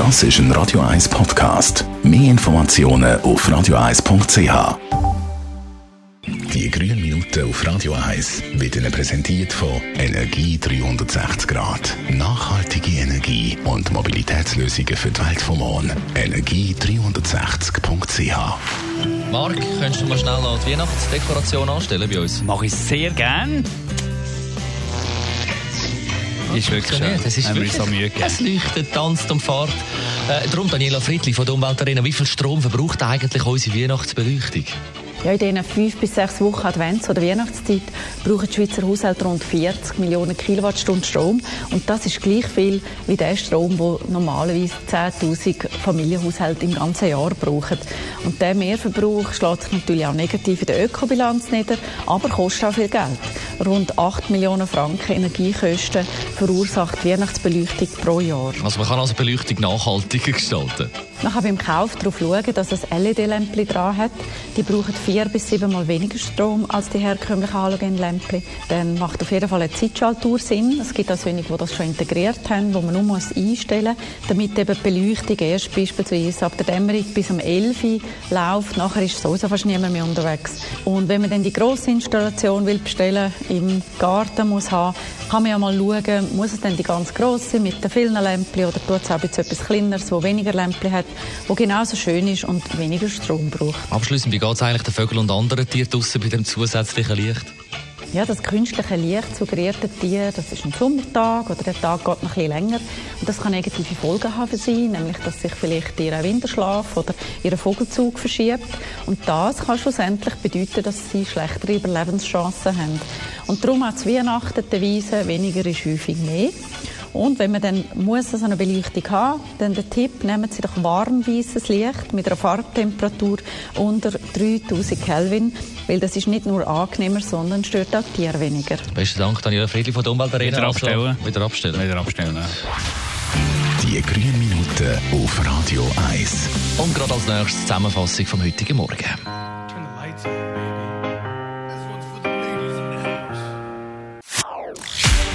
Das ist ein Radio 1 Podcast. Mehr Informationen auf radio1.ch. Die grünen Minuten auf Radio 1 wird Ihnen präsentiert von Energie 360 Grad. Nachhaltige Energie und Mobilitätslösungen für die Welt vom morgen. Energie360.ch Marc, könntest du mal schnell die Weihnachtsdekoration anstellen bei uns? Mache ich sehr gern. Ist wirklich schön. Das ist wirklich, so Mühe gegeben. Es leuchtet, tanzt und fährt. Äh, darum, Daniela Friedli von der Umweltarena, wie viel Strom verbraucht eigentlich unsere Weihnachtsbeleuchtung? Ja, in diesen fünf bis sechs Wochen Advents- oder Weihnachtszeit brauchen die Schweizer Haushalte rund 40 Millionen Kilowattstunden Strom. Und das ist gleich viel wie der Strom, den normalerweise 10.000 Familienhaushalte im ganzen Jahr brauchen. Und der Mehrverbrauch schlägt sich natürlich auch negativ in der Ökobilanz nieder, aber kostet auch viel Geld. Rund 8 Millionen Franken Energiekosten verursacht Weihnachtsbeleuchtung pro Jahr. Also man kann also Beleuchtung nachhaltiger gestalten. Man kann beim Kauf darauf schauen, dass es LED-Lämpchen dran hat. Die brauchen vier bis siebenmal weniger Strom als die herkömmlichen Halogen-Lämpchen. Dann macht auf jeden Fall eine Zeitschaltuhr Sinn. Es gibt auch solche, die das schon integriert haben, wo man nur einstellen muss, damit eben die Beleuchtung erst beispielsweise ab der Dämmerung bis um 11 Uhr läuft. Nachher ist sowieso fast niemand mehr unterwegs. Und wenn man dann die grosse Installation will bestellen im Garten muss haben, kann man ja mal schauen, muss es denn die ganz grosse mit den vielen Lämpchen oder tut es auch etwas Kleineres, wo weniger Lämpchen hat, wo genauso schön ist und weniger Strom braucht. Abschließend, wie geht es eigentlich den Vögeln und anderen Tieren draussen bei dem zusätzlichen Licht? Ja, das künstliche Licht suggeriert den Tieren, das ist ein Sommertag oder der Tag geht noch ein bisschen länger. Und das kann negative Folgen haben für sie, nämlich dass sich vielleicht ihr Winterschlaf oder ihr Vogelzug verschiebt. Und das kann schlussendlich bedeuten, dass sie schlechtere Überlebenschancen haben. Und darum hat Weihnachten die Devise, weniger ist häufig mehr. Und wenn man dann muss so eine Beleuchtung haben, dann der Tipp, nehmen Sie doch warmweißes Licht mit einer Farbtemperatur unter 3000 Kelvin, weil das ist nicht nur angenehmer, sondern stört auch die Tiere weniger. Besten Dank, Daniela Friedli von der Umweltarena. Wieder abstellen. Also, wieder abstellen. Wieder abstellen. ja. Die grünen Minuten auf Radio 1. Und gerade als nächstes die Zusammenfassung vom heutigen Morgen.